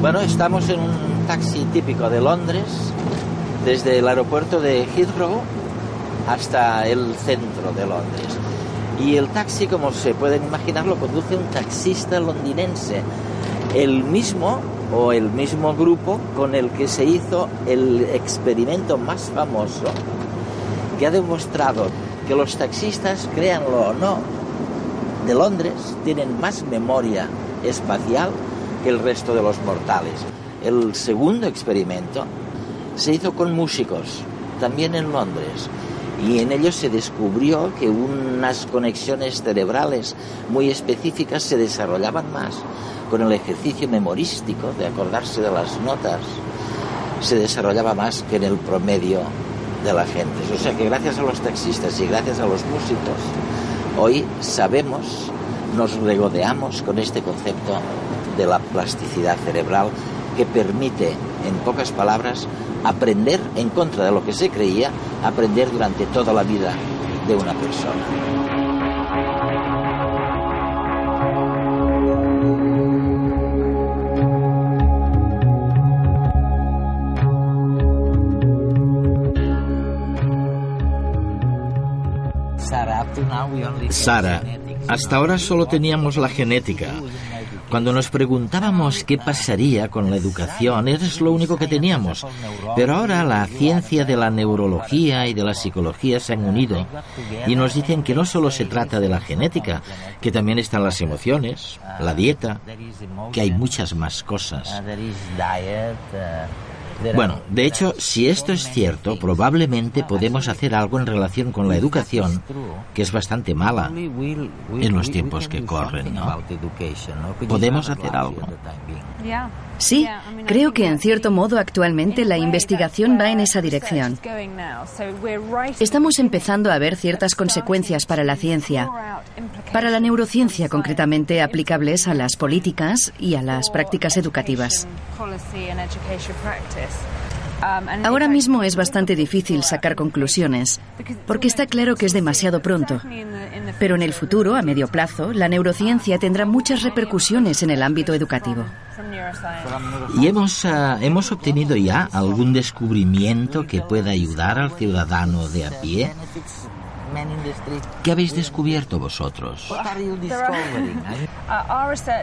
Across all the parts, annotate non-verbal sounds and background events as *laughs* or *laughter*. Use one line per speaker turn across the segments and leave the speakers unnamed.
Bueno, estamos en un taxi típico de Londres, desde el aeropuerto de Heathrow hasta el centro de Londres. Y el taxi, como se pueden imaginar, lo conduce un taxista londinense, el mismo o el mismo grupo con el que se hizo el experimento más famoso que ha demostrado que los taxistas, créanlo o no, de Londres tienen más memoria espacial que el resto de los mortales. El segundo experimento se hizo con músicos, también en Londres, y en ellos se descubrió que unas conexiones cerebrales muy específicas se desarrollaban más con el ejercicio memorístico de acordarse de las notas, se desarrollaba más que en el promedio de la gente. O sea que gracias a los taxistas y gracias a los músicos, hoy sabemos, nos regodeamos con este concepto de la plasticidad cerebral que permite, en pocas palabras, aprender en contra de lo que se creía, aprender durante toda la vida de una persona.
Sara, hasta ahora solo teníamos la genética. Cuando nos preguntábamos qué pasaría con la educación, es lo único que teníamos. Pero ahora la ciencia de la neurología y de la psicología se han unido y nos dicen que no solo se trata de la genética, que también están las emociones, la dieta, que hay muchas más cosas. Bueno, de hecho, si esto es cierto, probablemente podemos hacer algo en relación con la educación, que es bastante mala en los tiempos que corren, ¿no? Podemos hacer algo.
Sí, creo que en cierto modo actualmente la investigación va en esa dirección. Estamos empezando a ver ciertas consecuencias para la ciencia, para la neurociencia concretamente aplicables a las políticas y a las prácticas educativas. Ahora mismo es bastante difícil sacar conclusiones, porque está claro que es demasiado pronto. Pero en el futuro, a medio plazo, la neurociencia tendrá muchas repercusiones en el ámbito educativo.
¿Y hemos, ah, hemos obtenido ya algún descubrimiento que pueda ayudar al ciudadano de a pie? ¿Qué habéis descubierto vosotros?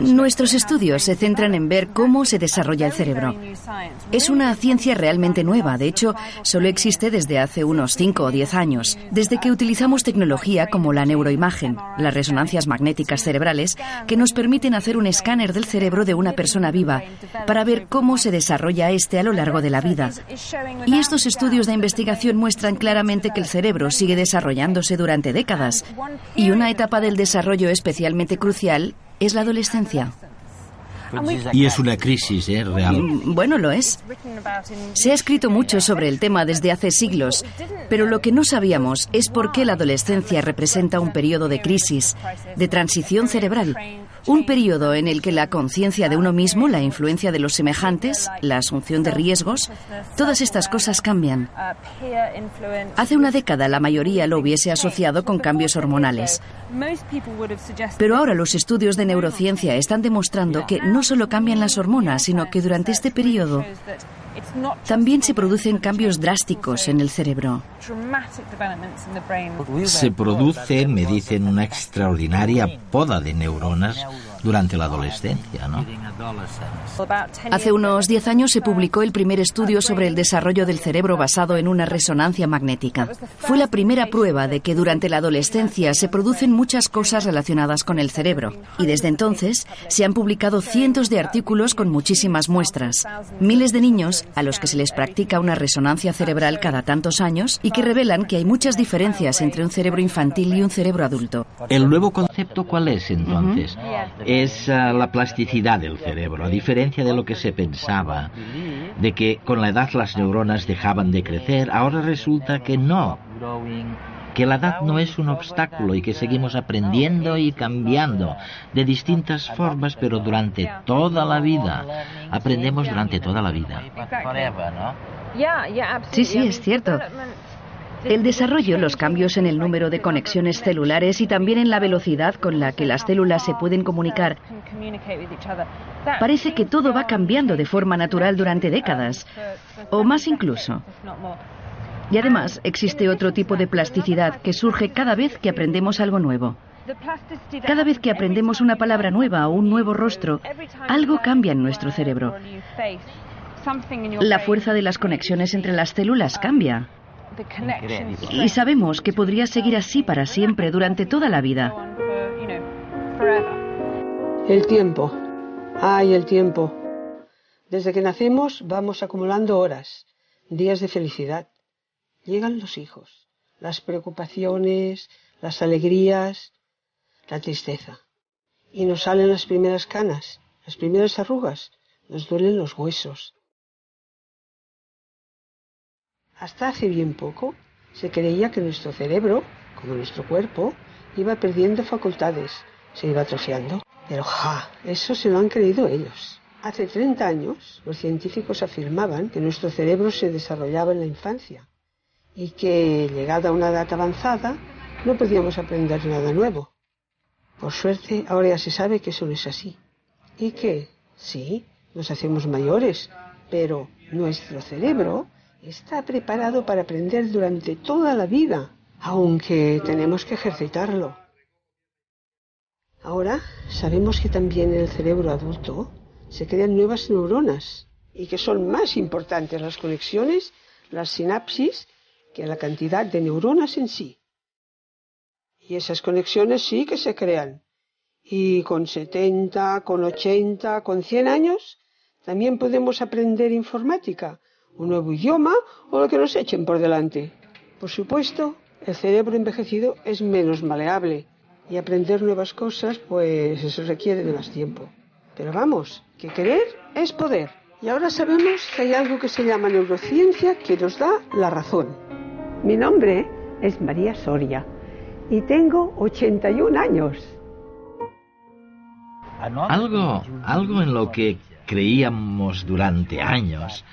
Nuestros estudios se centran en ver cómo se desarrolla el cerebro. Es una ciencia realmente nueva, de hecho, solo existe desde hace unos 5 o 10 años, desde que utilizamos tecnología como la neuroimagen, las resonancias magnéticas cerebrales, que nos permiten hacer un escáner del cerebro de una persona viva para ver cómo se desarrolla este a lo largo de la vida. Y estos estudios de investigación muestran claramente que el cerebro sigue durante décadas y una etapa del desarrollo especialmente crucial es la adolescencia.
Y es una crisis ¿eh? real.
Mm, bueno, lo es. Se ha escrito mucho sobre el tema desde hace siglos, pero lo que no sabíamos es por qué la adolescencia representa un periodo de crisis, de transición cerebral, un periodo en el que la conciencia de uno mismo, la influencia de los semejantes, la asunción de riesgos, todas estas cosas cambian. Hace una década la mayoría lo hubiese asociado con cambios hormonales. Pero ahora los estudios de neurociencia están demostrando que no solo cambian las hormonas, sino que durante este periodo también se producen cambios drásticos en el cerebro.
Se produce, me dicen, una extraordinaria poda de neuronas
durante la adolescencia, ¿no?
Hace unos 10 años se publicó el primer estudio sobre el desarrollo del cerebro basado en una resonancia magnética. Fue la primera prueba de que durante la adolescencia se producen muchas cosas relacionadas con el cerebro. Y desde entonces se han publicado cientos de artículos con muchísimas muestras. Miles de niños a los que se les practica una resonancia cerebral cada tantos años y que revelan que hay muchas diferencias entre un cerebro infantil y un cerebro adulto.
¿El nuevo concepto cuál es entonces? Es ah, la plasticidad del cerebro, a diferencia de lo que se pensaba, de que con la edad las neuronas dejaban de crecer, ahora resulta que no, que la edad no es un obstáculo y que seguimos aprendiendo y cambiando de distintas formas, pero durante toda la vida. Aprendemos durante toda la vida.
Sí, sí, es cierto. El desarrollo, los cambios en el número de conexiones celulares y también en la velocidad con la que las células se pueden comunicar. Parece que todo va cambiando de forma natural durante décadas, o más incluso. Y además existe otro tipo de plasticidad que surge cada vez que aprendemos algo nuevo. Cada vez que aprendemos una palabra nueva o un nuevo rostro, algo cambia en nuestro cerebro. La fuerza de las conexiones entre las células cambia. Y sabemos que podría seguir así para siempre durante toda la vida.
El tiempo. Ay, el tiempo. Desde que nacemos vamos acumulando horas, días de felicidad. Llegan los hijos, las preocupaciones, las alegrías, la tristeza. Y nos salen las primeras canas, las primeras arrugas, nos duelen los huesos, hasta hace bien poco se creía que nuestro cerebro, como nuestro cuerpo, iba perdiendo facultades, se iba atrofiando. Pero ja, eso se lo han creído ellos. Hace 30 años los científicos afirmaban que nuestro cerebro se desarrollaba en la infancia y que, llegada a una edad avanzada, no podíamos aprender nada nuevo. Por suerte, ahora ya se sabe que eso no es así. Y que, sí, nos hacemos mayores, pero nuestro cerebro está preparado para aprender durante toda la vida, aunque tenemos que ejercitarlo. Ahora sabemos que también en el cerebro adulto se crean nuevas neuronas y que son más importantes las conexiones, las sinapsis, que la cantidad de neuronas en sí. Y esas conexiones sí que se crean. Y con 70, con 80, con 100 años también podemos aprender informática un nuevo idioma o lo que nos echen por delante. Por supuesto, el cerebro envejecido es menos maleable y aprender nuevas cosas, pues eso requiere de más tiempo. Pero vamos, que querer es poder. Y ahora sabemos que hay algo que se llama neurociencia que nos da la razón. Mi nombre es María Soria y tengo 81 años.
Algo, algo en lo que creíamos durante años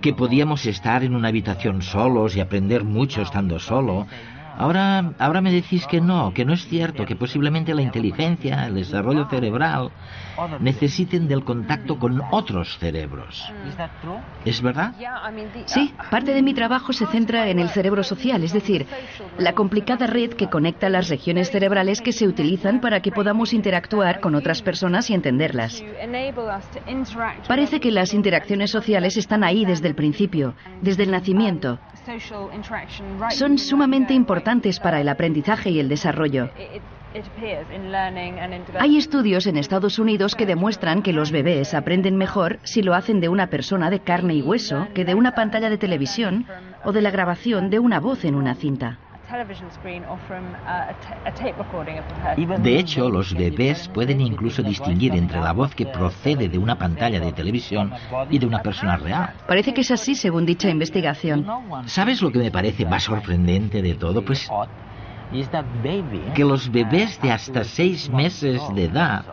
que podíamos estar en una habitación solos y aprender mucho estando solo, Ahora, ahora me decís que no, que no es cierto, que posiblemente la inteligencia, el desarrollo cerebral necesiten del contacto con otros cerebros. ¿Es verdad?
Sí, parte de mi trabajo se centra en el cerebro social, es decir, la complicada red que conecta las regiones cerebrales que se utilizan para que podamos interactuar con otras personas y entenderlas. Parece que las interacciones sociales están ahí desde el principio, desde el nacimiento. Son sumamente importantes para el aprendizaje y el desarrollo. Hay estudios en Estados Unidos que demuestran que los bebés aprenden mejor si lo hacen de una persona de carne y hueso que de una pantalla de televisión o de la grabación de una voz en una cinta.
De hecho, los bebés pueden incluso distinguir entre la voz que procede de una pantalla de televisión y de una persona real.
Parece que es así según dicha investigación.
¿Sabes lo que me parece más sorprendente de todo? Pues que los bebés de hasta seis meses de edad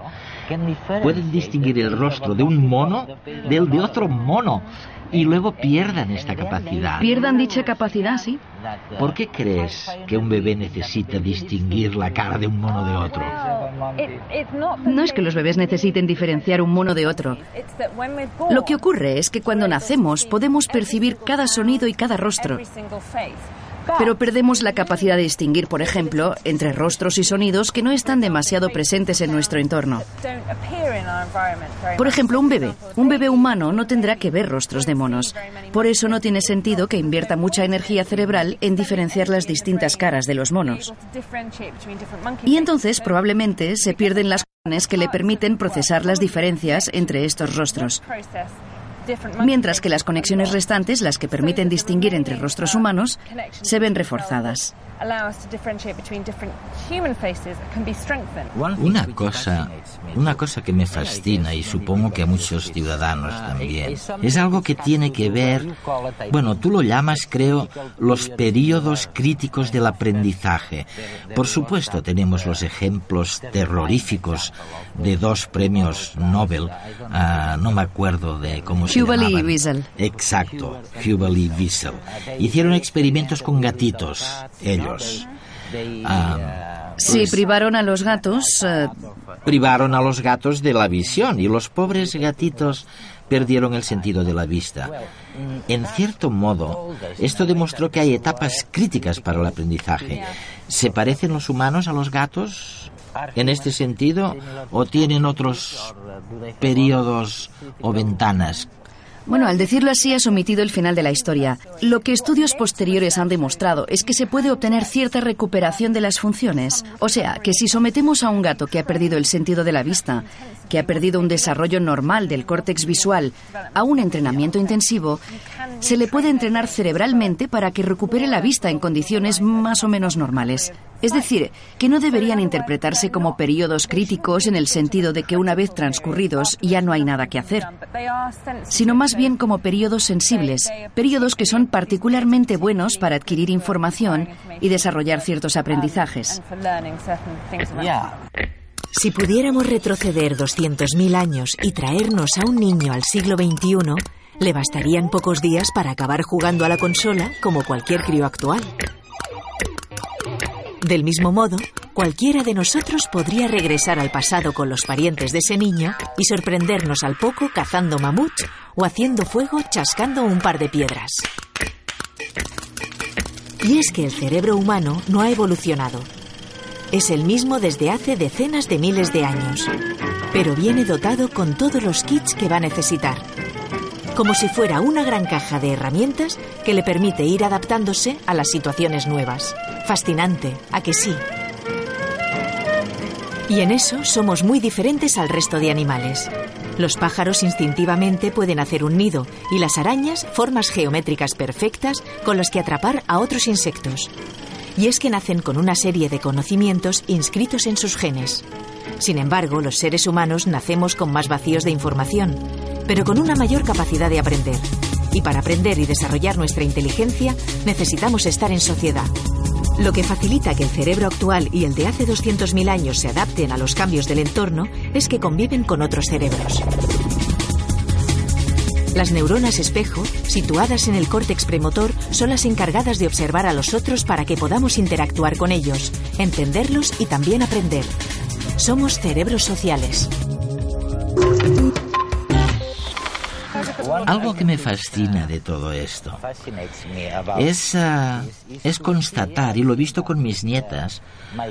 pueden distinguir el rostro de un mono del de otro mono y luego pierdan esta capacidad.
Pierdan dicha capacidad, sí.
¿Por qué crees que un bebé necesita distinguir la cara de un mono de otro?
No es que los bebés necesiten diferenciar un mono de otro. Lo que ocurre es que cuando nacemos podemos percibir cada sonido y cada rostro. Pero perdemos la capacidad de distinguir, por ejemplo, entre rostros y sonidos que no están demasiado presentes en nuestro entorno. Por ejemplo, un bebé. Un bebé humano no tendrá que ver rostros de monos. Por eso no tiene sentido que invierta mucha energía cerebral en diferenciar las distintas caras de los monos. Y entonces probablemente se pierden las que le permiten procesar las diferencias entre estos rostros mientras que las conexiones restantes, las que permiten distinguir entre rostros humanos, se ven reforzadas.
Una cosa, una cosa que me fascina y supongo que a muchos ciudadanos también, es algo que tiene que ver, bueno, tú lo llamas, creo, los periodos críticos del aprendizaje. Por supuesto, tenemos los ejemplos terroríficos de dos premios Nobel, uh, no me acuerdo de cómo se
Hubel y Wiesel.
Exacto, Hubel y Wiesel. Hicieron experimentos con gatitos, ellos.
Ah, sí, privaron a los gatos. Eh,
privaron a los gatos de la visión y los pobres gatitos perdieron el sentido de la vista. En cierto modo, esto demostró que hay etapas críticas para el aprendizaje. ¿Se parecen los humanos a los gatos en este sentido o tienen otros periodos o ventanas
bueno, al decirlo así, has omitido el final de la historia. Lo que estudios posteriores han demostrado es que se puede obtener cierta recuperación de las funciones. O sea, que si sometemos a un gato que ha perdido el sentido de la vista, que ha perdido un desarrollo normal del córtex visual, a un entrenamiento intensivo, se le puede entrenar cerebralmente para que recupere la vista en condiciones más o menos normales. Es decir, que no deberían interpretarse como periodos críticos en el sentido de que una vez transcurridos ya no hay nada que hacer, sino más bien como periodos sensibles, periodos que son particularmente buenos para adquirir información y desarrollar ciertos aprendizajes.
Si pudiéramos retroceder 200.000 años y traernos a un niño al siglo XXI, le bastarían pocos días para acabar jugando a la consola como cualquier crío actual. Del mismo modo, cualquiera de nosotros podría regresar al pasado con los parientes de ese niño y sorprendernos al poco cazando mamuts o haciendo fuego chascando un par de piedras. Y es que el cerebro humano no ha evolucionado. Es el mismo desde hace decenas de miles de años, pero viene dotado con todos los kits que va a necesitar como si fuera una gran caja de herramientas que le permite ir adaptándose a las situaciones nuevas. Fascinante, ¿a que sí? Y en eso somos muy diferentes al resto de animales. Los pájaros instintivamente pueden hacer un nido y las arañas formas geométricas perfectas con las que atrapar a otros insectos. Y es que nacen con una serie de conocimientos inscritos en sus genes. Sin embargo, los seres humanos nacemos con más vacíos de información, pero con una mayor capacidad de aprender. Y para aprender y desarrollar nuestra inteligencia necesitamos estar en sociedad. Lo que facilita que el cerebro actual y el de hace 200.000 años se adapten a los cambios del entorno es que conviven con otros cerebros. Las neuronas espejo, situadas en el córtex premotor, son las encargadas de observar a los otros para que podamos interactuar con ellos, entenderlos y también aprender. Somos cerebros sociales.
Algo que me fascina de todo esto es, ah, es constatar, y lo he visto con mis nietas,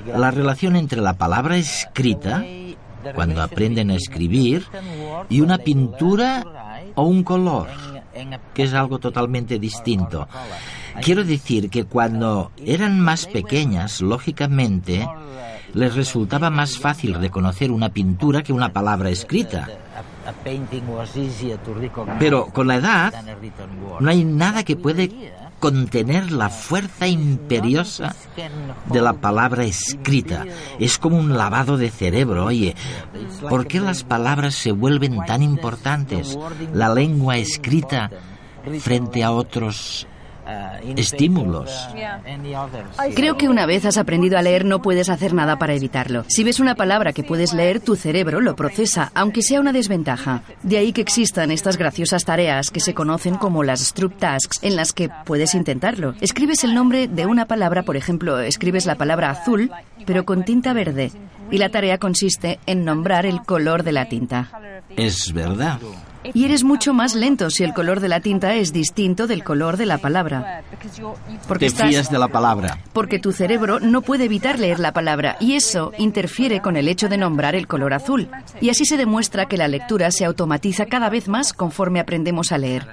la relación entre la palabra escrita, cuando aprenden a escribir, y una pintura o un color, que es algo totalmente distinto. Quiero decir que cuando eran más pequeñas, lógicamente, les resultaba más fácil reconocer una pintura que una palabra escrita. Pero con la edad no hay nada que puede contener la fuerza imperiosa de la palabra escrita. Es como un lavado de cerebro. Oye, ¿por qué las palabras se vuelven tan importantes? La lengua escrita frente a otros estímulos.
Creo que una vez has aprendido a leer no puedes hacer nada para evitarlo. Si ves una palabra que puedes leer, tu cerebro lo procesa, aunque sea una desventaja. De ahí que existan estas graciosas tareas que se conocen como las Stroop Tasks, en las que puedes intentarlo. Escribes el nombre de una palabra, por ejemplo, escribes la palabra azul, pero con tinta verde. Y la tarea consiste en nombrar el color de la tinta.
Es verdad.
Y eres mucho más lento si el color de la tinta es distinto del color de la palabra.
Porque Te fías de la palabra.
Porque tu cerebro no puede evitar leer la palabra y eso interfiere con el hecho de nombrar el color azul. Y así se demuestra que la lectura se automatiza cada vez más conforme aprendemos a leer.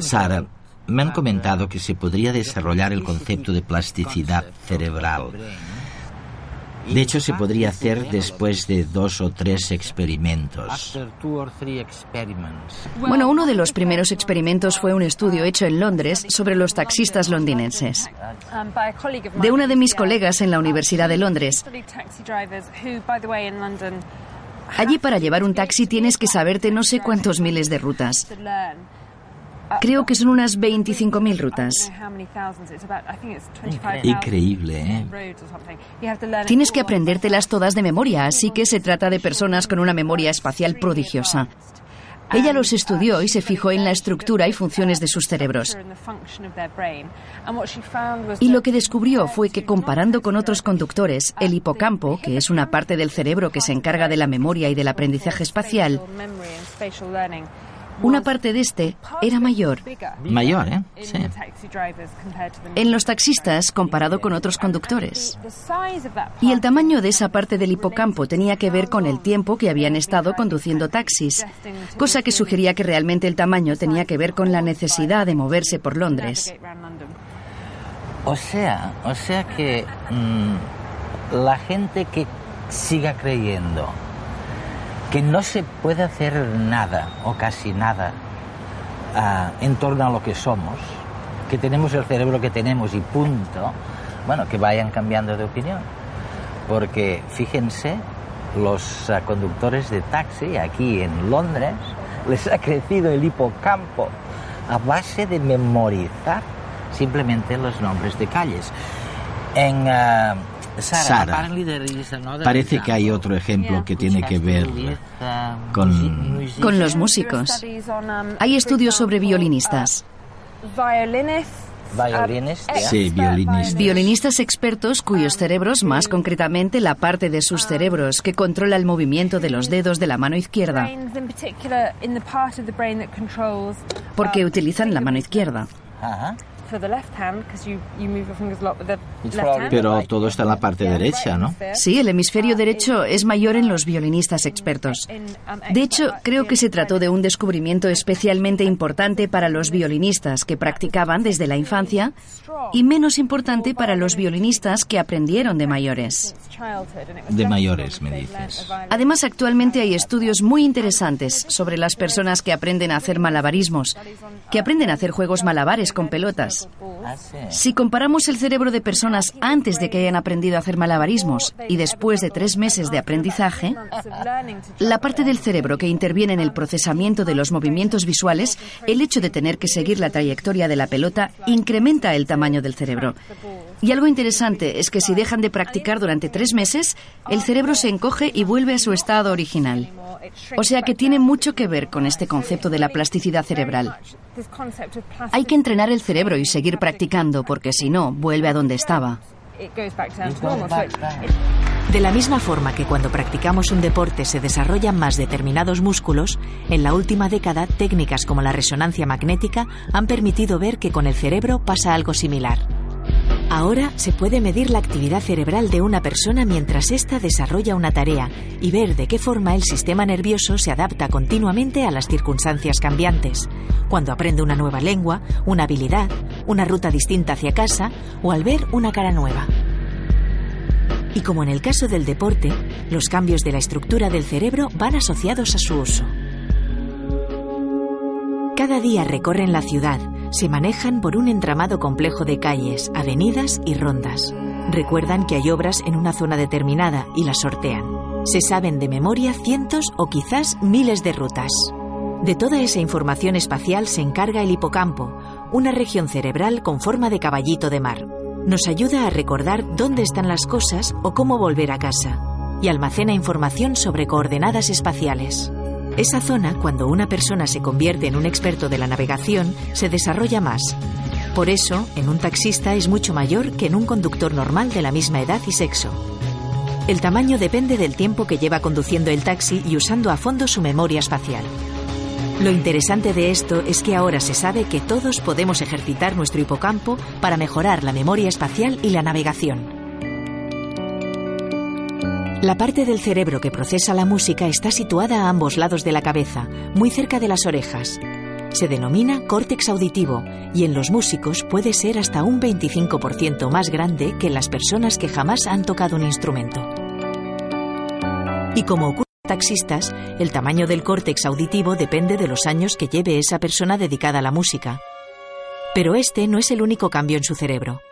Sara, me han comentado que se podría desarrollar el concepto de plasticidad cerebral de hecho, se podría hacer después de dos o tres experimentos.
Bueno, uno de los primeros experimentos fue un estudio hecho en Londres sobre los taxistas londinenses. De una de mis colegas en la Universidad de Londres. Allí para llevar un taxi tienes que saberte no sé cuántos miles de rutas. Creo que son unas 25.000 rutas.
Increíble, ¿eh?
Tienes que aprendértelas todas de memoria, así que se trata de personas con una memoria espacial prodigiosa. Ella los estudió y se fijó en la estructura y funciones de sus cerebros. Y lo que descubrió fue que comparando con otros conductores, el hipocampo, que es una parte del cerebro que se encarga de la memoria y del aprendizaje espacial, una parte de este era mayor.
Mayor, ¿eh? Sí.
En los taxistas comparado con otros conductores. Y el tamaño de esa parte del hipocampo tenía que ver con el tiempo que habían estado conduciendo taxis, cosa que sugería que realmente el tamaño tenía que ver con la necesidad de moverse por Londres.
O sea, o sea que mm, la gente que siga creyendo que no se puede hacer nada o casi nada ah, en torno a lo que somos, que tenemos el cerebro que tenemos y punto, bueno, que vayan cambiando de opinión. Porque fíjense, los ah, conductores de taxi aquí en Londres *laughs* les ha crecido el hipocampo a base de memorizar simplemente los nombres de calles. Ah,
Sara, parece que hay otro ejemplo que tiene que ver con...
Con los músicos. Hay estudios sobre violinistas.
Violinistas.
Sí, violinistas.
Violinistas expertos cuyos cerebros, más concretamente la parte de sus cerebros que controla el movimiento de los dedos de la mano izquierda, porque utilizan la mano izquierda.
Pero todo está en la parte derecha, ¿no?
Sí, el hemisferio derecho es mayor en los violinistas expertos. Um, de hecho, creo que se trató de un descubrimiento especialmente importante para los violinistas que practicaban desde la infancia y menos importante para los violinistas que aprendieron de mayores.
De mayores, me dices.
Además, actualmente hay estudios muy interesantes sobre las personas que aprenden a hacer malabarismos, que aprenden a hacer juegos malabares con pelotas. Si comparamos el cerebro de personas antes de que hayan aprendido a hacer malabarismos y después de tres meses de aprendizaje, la parte del cerebro que interviene en el procesamiento de los movimientos visuales, el hecho de tener que seguir la trayectoria de la pelota, incrementa el tamaño del cerebro. Y algo interesante es que si dejan de practicar durante tres meses, el cerebro se encoge y vuelve a su estado original. O sea que tiene mucho que ver con este concepto de la plasticidad cerebral. Hay que entrenar el cerebro y seguir practicando porque si no, vuelve a donde estaba.
De la misma forma que cuando practicamos un deporte se desarrollan más determinados músculos, en la última década técnicas como la resonancia magnética han permitido ver que con el cerebro pasa algo similar. Ahora se puede medir la actividad cerebral de una persona mientras ésta desarrolla una tarea y ver de qué forma el sistema nervioso se adapta continuamente a las circunstancias cambiantes, cuando aprende una nueva lengua, una habilidad, una ruta distinta hacia casa o al ver una cara nueva. Y como en el caso del deporte, los cambios de la estructura del cerebro van asociados a su uso. Cada día recorren la ciudad, se manejan por un entramado complejo de calles, avenidas y rondas. Recuerdan que hay obras en una zona determinada y las sortean. Se saben de memoria cientos o quizás miles de rutas. De toda esa información espacial se encarga el hipocampo, una región cerebral con forma de caballito de mar. Nos ayuda a recordar dónde están las cosas o cómo volver a casa. Y almacena información sobre coordenadas espaciales. Esa zona, cuando una persona se convierte en un experto de la navegación, se desarrolla más. Por eso, en un taxista es mucho mayor que en un conductor normal de la misma edad y sexo. El tamaño depende del tiempo que lleva conduciendo el taxi y usando a fondo su memoria espacial. Lo interesante de esto es que ahora se sabe que todos podemos ejercitar nuestro hipocampo para mejorar la memoria espacial y la navegación. La parte del cerebro que procesa la música está situada a ambos lados de la cabeza, muy cerca de las orejas. Se denomina córtex auditivo y en los músicos puede ser hasta un 25% más grande que en las personas que jamás han tocado un instrumento. Y como ocurre en taxistas, el tamaño del córtex auditivo depende de los años que lleve esa persona dedicada a la música. Pero este no es el único cambio en su cerebro.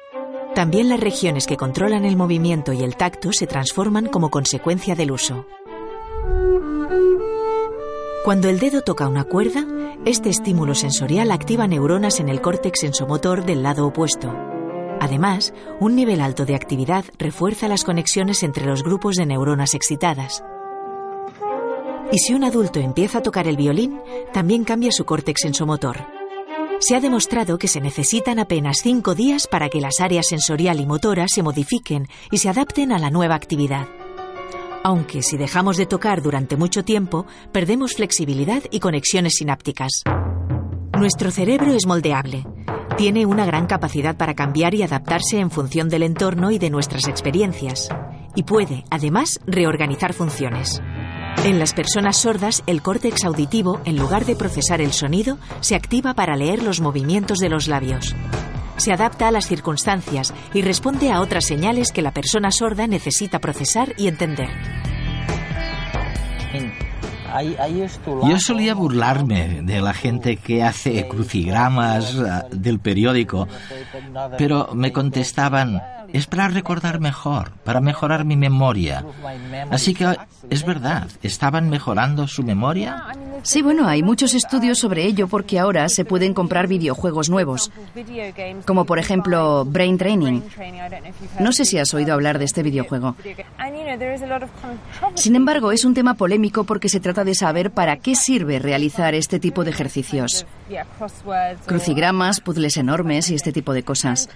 También las regiones que controlan el movimiento y el tacto se transforman como consecuencia del uso. Cuando el dedo toca una cuerda, este estímulo sensorial activa neuronas en el córtex sensomotor del lado opuesto. Además, un nivel alto de actividad refuerza las conexiones entre los grupos de neuronas excitadas. Y si un adulto empieza a tocar el violín, también cambia su córtex sensomotor. Se ha demostrado que se necesitan apenas cinco días para que las áreas sensorial y motora se modifiquen y se adapten a la nueva actividad. Aunque si dejamos de tocar durante mucho tiempo, perdemos flexibilidad y conexiones sinápticas. Nuestro cerebro es moldeable. Tiene una gran capacidad para cambiar y adaptarse en función del entorno y de nuestras experiencias. Y puede, además, reorganizar funciones. En las personas sordas, el córtex auditivo, en lugar de procesar el sonido, se activa para leer los movimientos de los labios. Se adapta a las circunstancias y responde a otras señales que la persona sorda necesita procesar y entender.
Yo solía burlarme de la gente que hace crucigramas ah, del periódico, pero me contestaban, es para recordar mejor, para mejorar mi memoria. Así que es verdad, ¿estaban mejorando su memoria?
Sí, bueno, hay muchos estudios sobre ello porque ahora se pueden comprar videojuegos nuevos, como por ejemplo Brain Training. No sé si has oído hablar de este videojuego. Sin embargo, es un tema polémico porque se trata de saber para qué sirve realizar este tipo de ejercicios. Crucigramas, puzzles enormes y este tipo de cosas.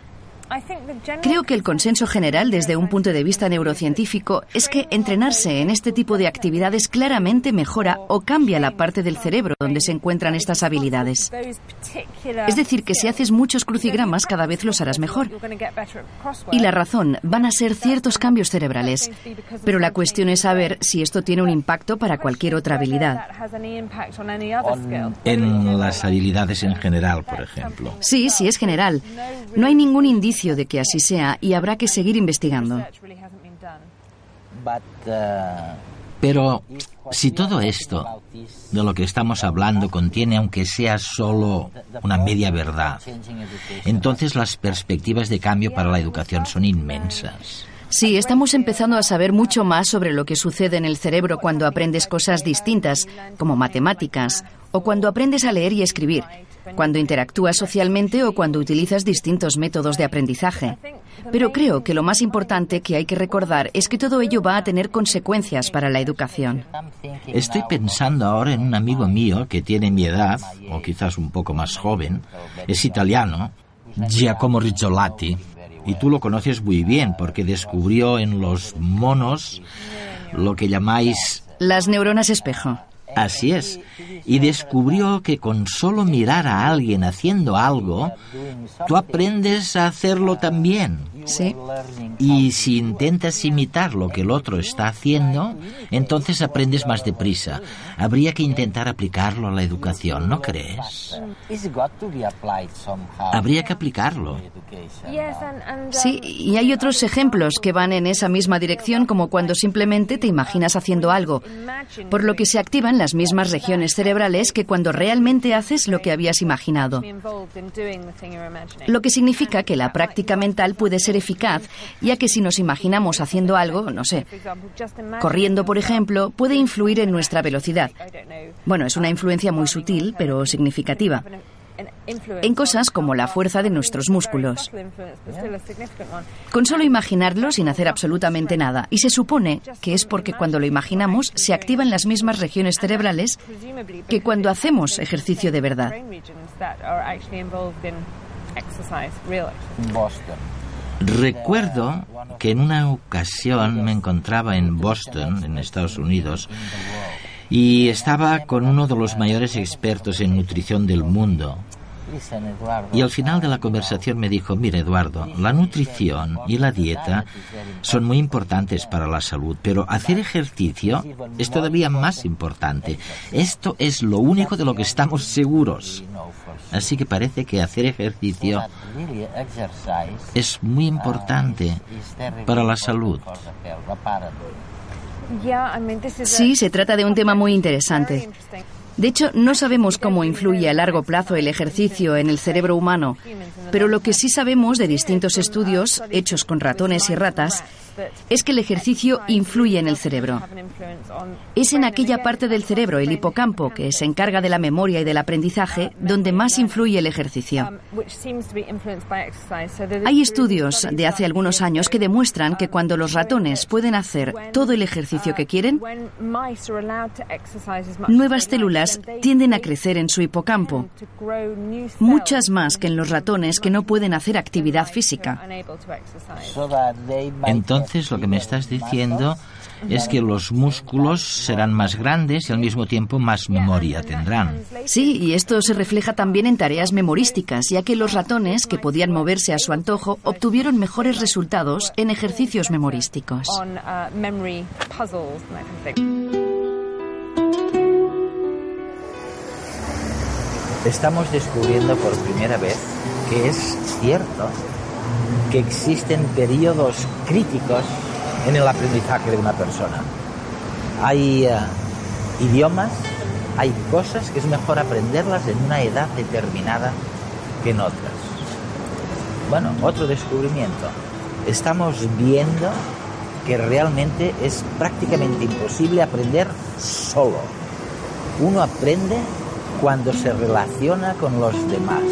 Creo que el consenso general desde un punto de vista neurocientífico es que entrenarse en este tipo de actividades claramente mejora o cambia la parte del cerebro donde se encuentran estas habilidades. Es decir, que si haces muchos crucigramas cada vez los harás mejor. Y la razón van a ser ciertos cambios cerebrales. Pero la cuestión es saber si esto tiene un impacto para cualquier otra habilidad.
En las habilidades en general, por ejemplo.
Sí, sí es general. No hay ningún indicio de que así sea y habrá que seguir investigando.
Pero si todo esto de lo que estamos hablando contiene, aunque sea solo una media verdad, entonces las perspectivas de cambio para la educación son inmensas.
Sí, estamos empezando a saber mucho más sobre lo que sucede en el cerebro cuando aprendes cosas distintas, como matemáticas, o cuando aprendes a leer y escribir, cuando interactúas socialmente o cuando utilizas distintos métodos de aprendizaje. Pero creo que lo más importante que hay que recordar es que todo ello va a tener consecuencias para la educación.
Estoy pensando ahora en un amigo mío que tiene mi edad, o quizás un poco más joven, es italiano, Giacomo Rizzolatti y tú lo conoces muy bien porque descubrió en los monos lo que llamáis...
Las neuronas espejo.
Así es. Y descubrió que con solo mirar a alguien haciendo algo, tú aprendes a hacerlo también.
Sí.
Y si intentas imitar lo que el otro está haciendo, entonces aprendes más deprisa. Habría que intentar aplicarlo a la educación, ¿no crees? Habría que aplicarlo.
Sí, y hay otros ejemplos que van en esa misma dirección, como cuando simplemente te imaginas haciendo algo, por lo que se activan las mismas regiones cerebrales que cuando realmente haces lo que habías imaginado. Lo que significa que la práctica mental puede ser eficaz, ya que si nos imaginamos haciendo algo, no sé, corriendo, por ejemplo, puede influir en nuestra velocidad. Bueno, es una influencia muy sutil, pero significativa en cosas como la fuerza de nuestros músculos. Con solo imaginarlo sin hacer absolutamente nada. Y se supone que es porque cuando lo imaginamos se activan las mismas regiones cerebrales que cuando hacemos ejercicio de verdad.
Recuerdo que en una ocasión me encontraba en Boston, en Estados Unidos, y estaba con uno de los mayores expertos en nutrición del mundo. Y al final de la conversación me dijo, mire Eduardo, la nutrición y la dieta son muy importantes para la salud, pero hacer ejercicio es todavía más importante. Esto es lo único de lo que estamos seguros. Así que parece que hacer ejercicio es muy importante para la salud.
Sí, se trata de un tema muy interesante. De hecho, no sabemos cómo influye a largo plazo el ejercicio en el cerebro humano, pero lo que sí sabemos de distintos estudios hechos con ratones y ratas es que el ejercicio influye en el cerebro. Es en aquella parte del cerebro, el hipocampo, que se encarga de la memoria y del aprendizaje, donde más influye el ejercicio. Hay estudios de hace algunos años que demuestran que cuando los ratones pueden hacer todo el ejercicio que quieren, nuevas células tienden a crecer en su hipocampo, muchas más que en los ratones que no pueden hacer actividad física.
Entonces lo que me estás diciendo es que los músculos serán más grandes y al mismo tiempo más memoria tendrán.
Sí, y esto se refleja también en tareas memorísticas, ya que los ratones, que podían moverse a su antojo, obtuvieron mejores resultados en ejercicios memorísticos.
Estamos descubriendo por primera vez que es cierto que existen periodos críticos en el aprendizaje de una persona. Hay eh, idiomas, hay cosas que es mejor aprenderlas en una edad determinada que en otras. Bueno, otro descubrimiento. Estamos viendo que realmente es prácticamente imposible aprender solo. Uno aprende cuando se relaciona con los demás.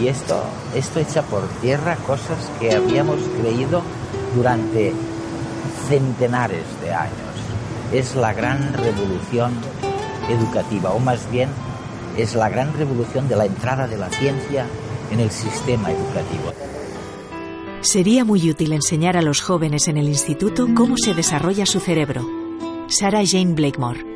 Y esto, esto echa por tierra cosas que habíamos creído durante centenares de años. Es la gran revolución educativa, o más bien es la gran revolución de la entrada de la ciencia en el sistema educativo.
Sería muy útil enseñar a los jóvenes en el instituto cómo se desarrolla su cerebro. Sarah Jane Blakemore.